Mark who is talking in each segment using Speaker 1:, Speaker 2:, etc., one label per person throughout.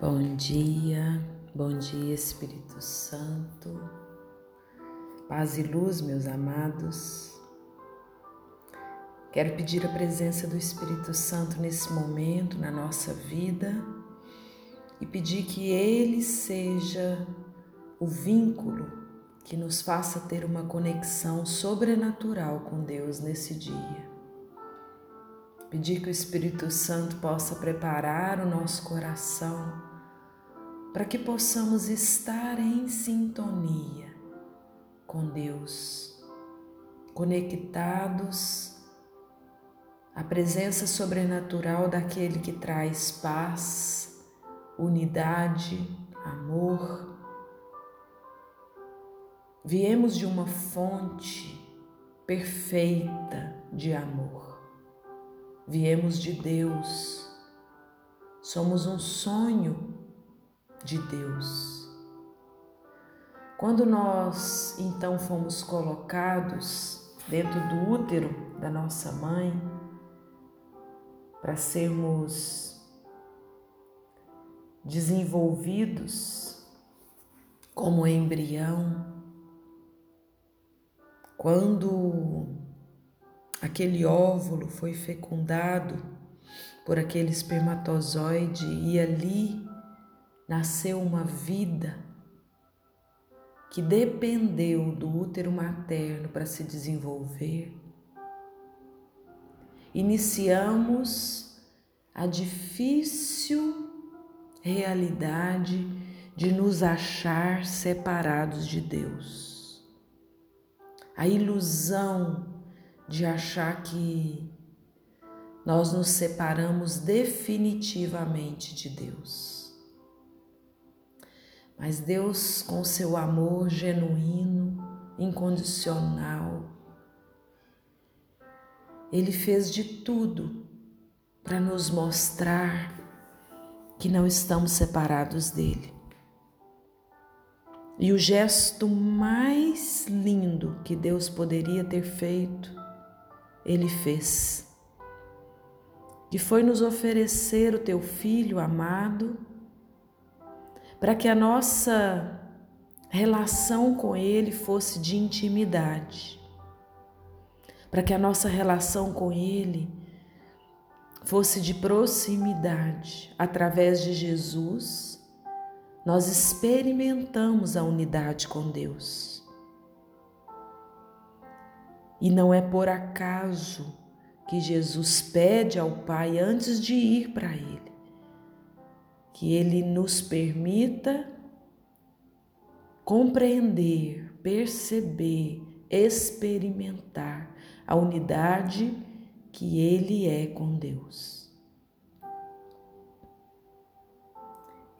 Speaker 1: Bom dia, bom dia Espírito Santo, paz e luz, meus amados. Quero pedir a presença do Espírito Santo nesse momento na nossa vida e pedir que ele seja o vínculo que nos faça ter uma conexão sobrenatural com Deus nesse dia. Pedir que o Espírito Santo possa preparar o nosso coração para que possamos estar em sintonia com Deus, conectados à presença sobrenatural daquele que traz paz, unidade, amor. Viemos de uma fonte perfeita de amor. Viemos de Deus. Somos um sonho de Deus. Quando nós então fomos colocados dentro do útero da nossa mãe, para sermos desenvolvidos como embrião, quando aquele óvulo foi fecundado por aquele espermatozoide e ali nasceu uma vida que dependeu do útero materno para se desenvolver, iniciamos a difícil realidade de nos achar separados de Deus. A ilusão de achar que nós nos separamos definitivamente de Deus. Mas Deus, com seu amor genuíno, incondicional, Ele fez de tudo para nos mostrar que não estamos separados dele. E o gesto mais lindo que Deus poderia ter feito, Ele fez. Que foi nos oferecer o teu filho amado para que a nossa relação com Ele fosse de intimidade, para que a nossa relação com Ele fosse de proximidade. Através de Jesus, nós experimentamos a unidade com Deus. E não é por acaso que Jesus pede ao Pai antes de ir para Ele que Ele nos permita compreender, perceber, experimentar a unidade que Ele é com Deus.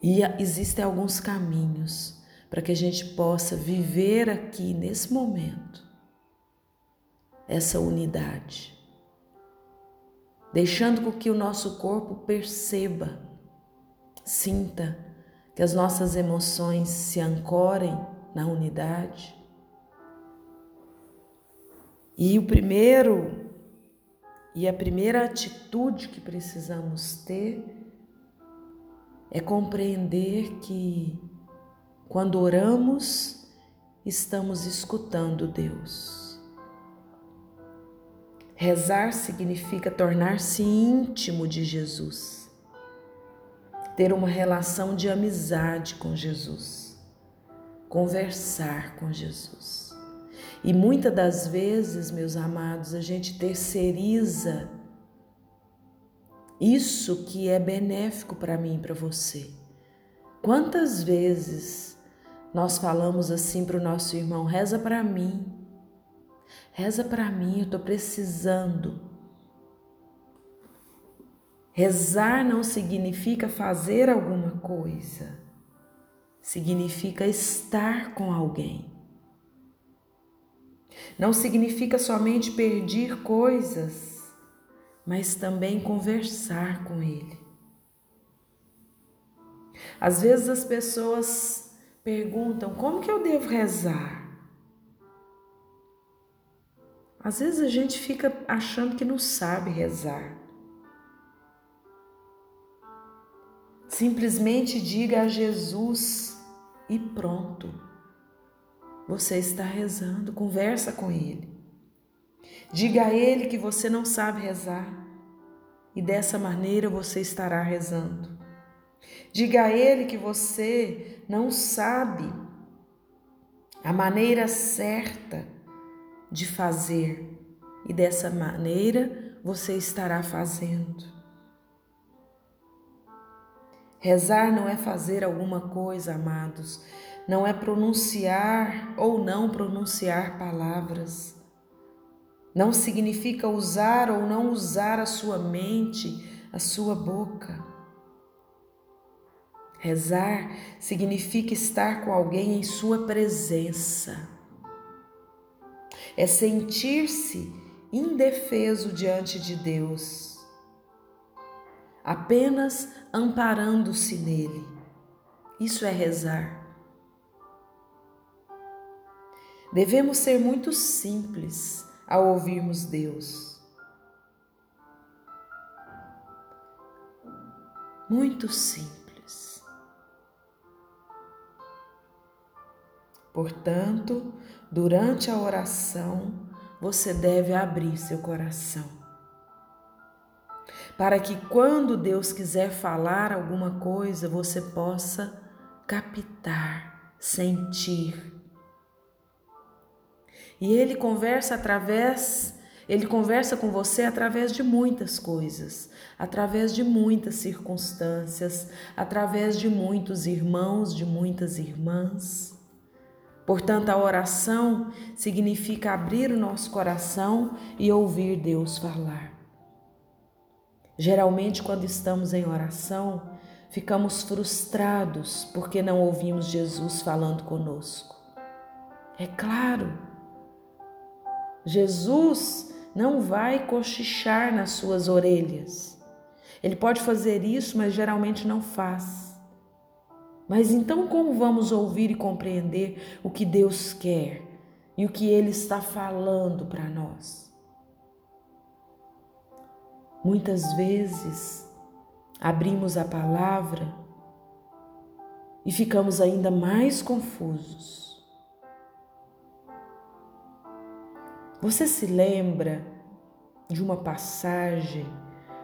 Speaker 1: E existem alguns caminhos para que a gente possa viver aqui nesse momento essa unidade, deixando com que o nosso corpo perceba Sinta que as nossas emoções se ancorem na unidade. E o primeiro e a primeira atitude que precisamos ter é compreender que quando oramos, estamos escutando Deus. Rezar significa tornar-se íntimo de Jesus ter uma relação de amizade com Jesus, conversar com Jesus. E muitas das vezes, meus amados, a gente terceiriza isso que é benéfico para mim e para você. Quantas vezes nós falamos assim para o nosso irmão: reza para mim, reza para mim, eu estou precisando. Rezar não significa fazer alguma coisa, significa estar com alguém. Não significa somente pedir coisas, mas também conversar com Ele. Às vezes as pessoas perguntam: como que eu devo rezar? Às vezes a gente fica achando que não sabe rezar. Simplesmente diga a Jesus e pronto. Você está rezando, conversa com Ele. Diga a Ele que você não sabe rezar e dessa maneira você estará rezando. Diga a Ele que você não sabe a maneira certa de fazer e dessa maneira você estará fazendo. Rezar não é fazer alguma coisa, amados, não é pronunciar ou não pronunciar palavras. Não significa usar ou não usar a sua mente, a sua boca. Rezar significa estar com alguém em sua presença. É sentir-se indefeso diante de Deus, apenas amparando-se nele. Isso é rezar. Devemos ser muito simples ao ouvirmos Deus. Muito simples. Portanto, durante a oração, você deve abrir seu coração. Para que quando Deus quiser falar alguma coisa, você possa captar, sentir e ele conversa através, ele conversa com você através de muitas coisas, através de muitas circunstâncias, através de muitos irmãos, de muitas irmãs. Portanto, a oração significa abrir o nosso coração e ouvir Deus falar. Geralmente, quando estamos em oração, ficamos frustrados porque não ouvimos Jesus falando conosco. É claro, Jesus não vai cochichar nas suas orelhas. Ele pode fazer isso, mas geralmente não faz. Mas então, como vamos ouvir e compreender o que Deus quer e o que Ele está falando para nós? Muitas vezes abrimos a palavra e ficamos ainda mais confusos. Você se lembra de uma passagem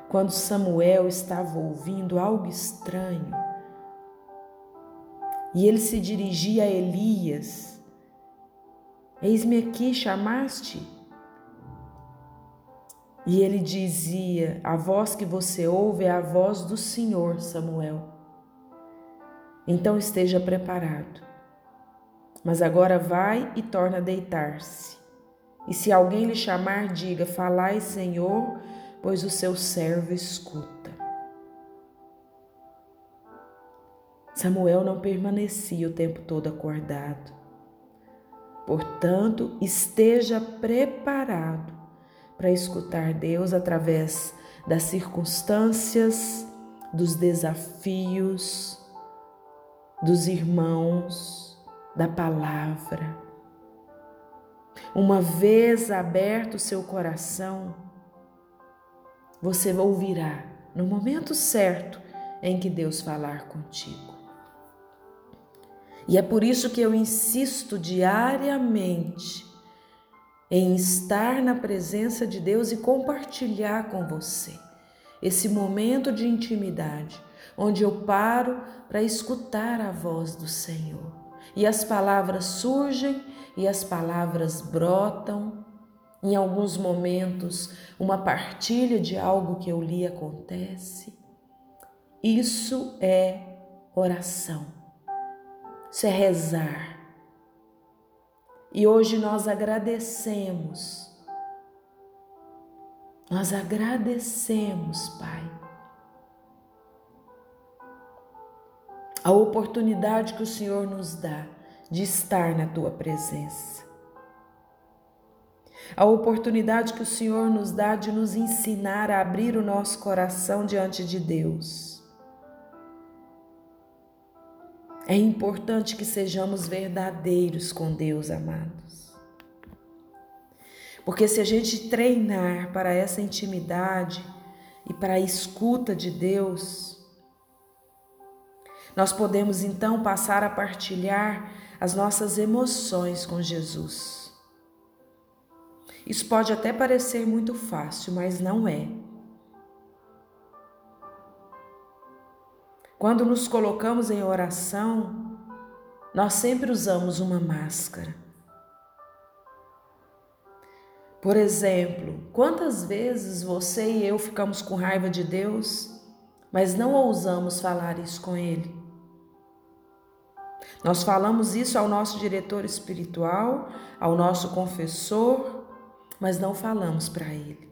Speaker 1: quando Samuel estava ouvindo algo estranho e ele se dirigia a Elias: Eis-me aqui, chamaste? E ele dizia: A voz que você ouve é a voz do Senhor, Samuel. Então esteja preparado. Mas agora vai e torna a deitar-se. E se alguém lhe chamar, diga: Falai, Senhor, pois o seu servo escuta. Samuel não permanecia o tempo todo acordado. Portanto, esteja preparado para escutar Deus através das circunstâncias, dos desafios, dos irmãos, da palavra. Uma vez aberto o seu coração, você ouvirá no momento certo em que Deus falar contigo. E é por isso que eu insisto diariamente em estar na presença de Deus e compartilhar com você esse momento de intimidade, onde eu paro para escutar a voz do Senhor. E as palavras surgem e as palavras brotam. Em alguns momentos, uma partilha de algo que eu li acontece. Isso é oração. Isso é rezar. E hoje nós agradecemos. Nós agradecemos, Pai, a oportunidade que o Senhor nos dá de estar na tua presença. A oportunidade que o Senhor nos dá de nos ensinar a abrir o nosso coração diante de Deus. É importante que sejamos verdadeiros com Deus, amados. Porque se a gente treinar para essa intimidade e para a escuta de Deus, Nós podemos então passar a partilhar as nossas emoções com Jesus. Isso pode até parecer muito fácil, mas não é. Quando nos colocamos em oração, nós sempre usamos uma máscara. Por exemplo, quantas vezes você e eu ficamos com raiva de Deus, mas não ousamos falar isso com Ele? Nós falamos isso ao nosso diretor espiritual, ao nosso confessor, mas não falamos para Ele.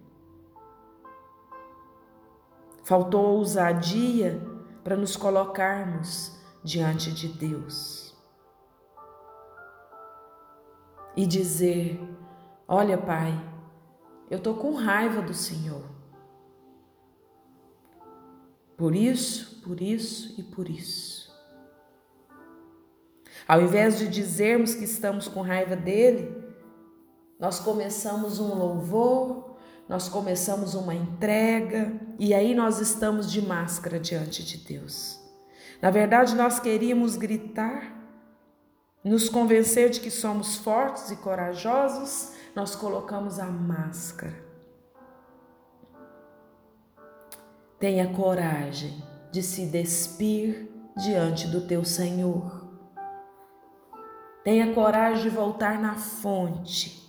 Speaker 1: Faltou ousadia para nos colocarmos diante de Deus e dizer: Olha, Pai, eu estou com raiva do Senhor. Por isso, por isso e por isso. Ao invés de dizermos que estamos com raiva dele, nós começamos um louvor, nós começamos uma entrega e aí nós estamos de máscara diante de Deus. Na verdade, nós queríamos gritar, nos convencer de que somos fortes e corajosos, nós colocamos a máscara. Tenha coragem de se despir diante do teu Senhor. Tenha coragem de voltar na fonte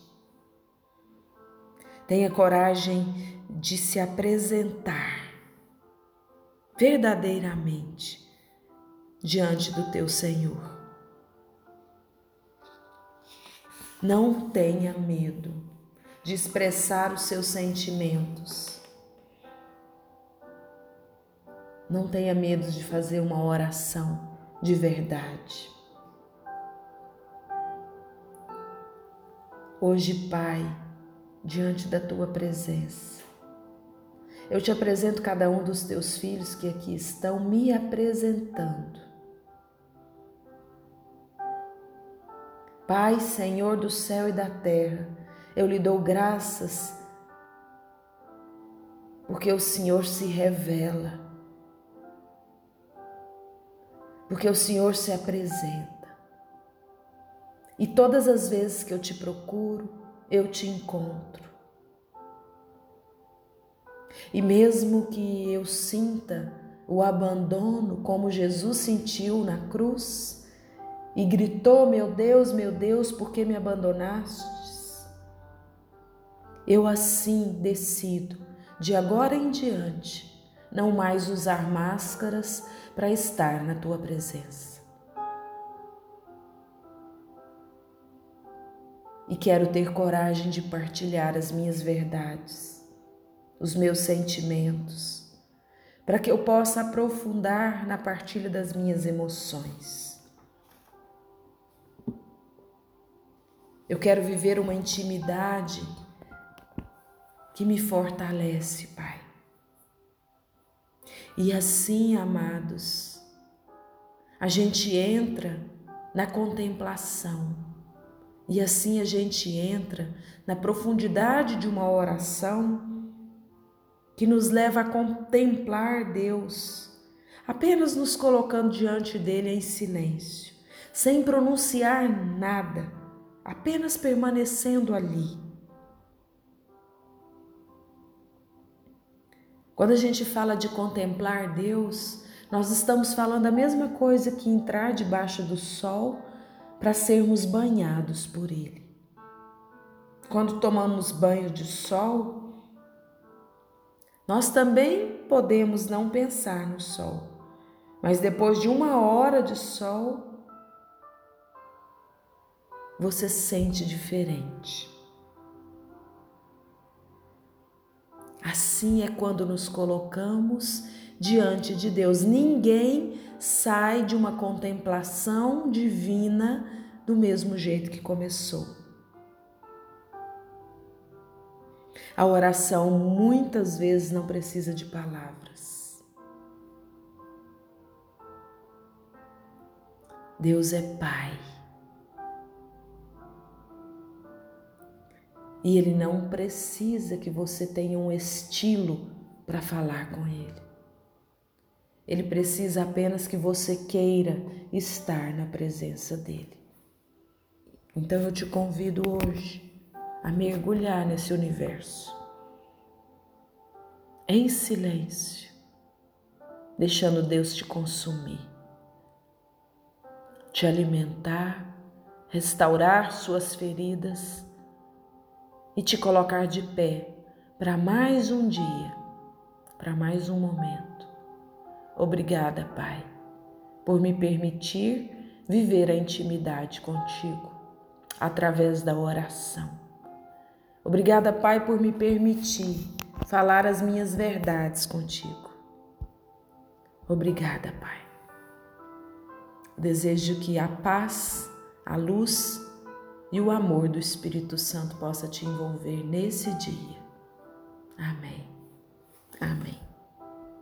Speaker 1: Tenha coragem de se apresentar verdadeiramente diante do teu Senhor. Não tenha medo de expressar os seus sentimentos. Não tenha medo de fazer uma oração de verdade. Hoje, Pai, diante da tua presença. Eu te apresento cada um dos teus filhos que aqui estão me apresentando. Pai, Senhor do céu e da terra, eu lhe dou graças porque o Senhor se revela, porque o Senhor se apresenta. E todas as vezes que eu te procuro, eu te encontro. E mesmo que eu sinta o abandono como Jesus sentiu na cruz e gritou: Meu Deus, meu Deus, por que me abandonastes? Eu assim decido, de agora em diante, não mais usar máscaras para estar na tua presença. E quero ter coragem de partilhar as minhas verdades, os meus sentimentos, para que eu possa aprofundar na partilha das minhas emoções. Eu quero viver uma intimidade que me fortalece, Pai. E assim, amados, a gente entra na contemplação e assim a gente entra na profundidade de uma oração que nos leva a contemplar Deus, apenas nos colocando diante dele em silêncio, sem pronunciar nada, apenas permanecendo ali. Quando a gente fala de contemplar Deus, nós estamos falando a mesma coisa que entrar debaixo do sol para sermos banhados por Ele. Quando tomamos banho de sol, nós também podemos não pensar no sol, mas depois de uma hora de sol, você sente diferente. Assim é quando nos colocamos diante de Deus. Ninguém sai de uma contemplação divina do mesmo jeito que começou. A oração muitas vezes não precisa de palavras. Deus é Pai. E Ele não precisa que você tenha um estilo para falar com Ele. Ele precisa apenas que você queira estar na presença dele. Então eu te convido hoje a mergulhar nesse universo, em silêncio, deixando Deus te consumir, te alimentar, restaurar suas feridas e te colocar de pé para mais um dia, para mais um momento. Obrigada, Pai, por me permitir viver a intimidade contigo através da oração. Obrigada, Pai, por me permitir falar as minhas verdades contigo. Obrigada, Pai. Desejo que a paz, a luz e o amor do Espírito Santo possa te envolver nesse dia. Amém. Amém.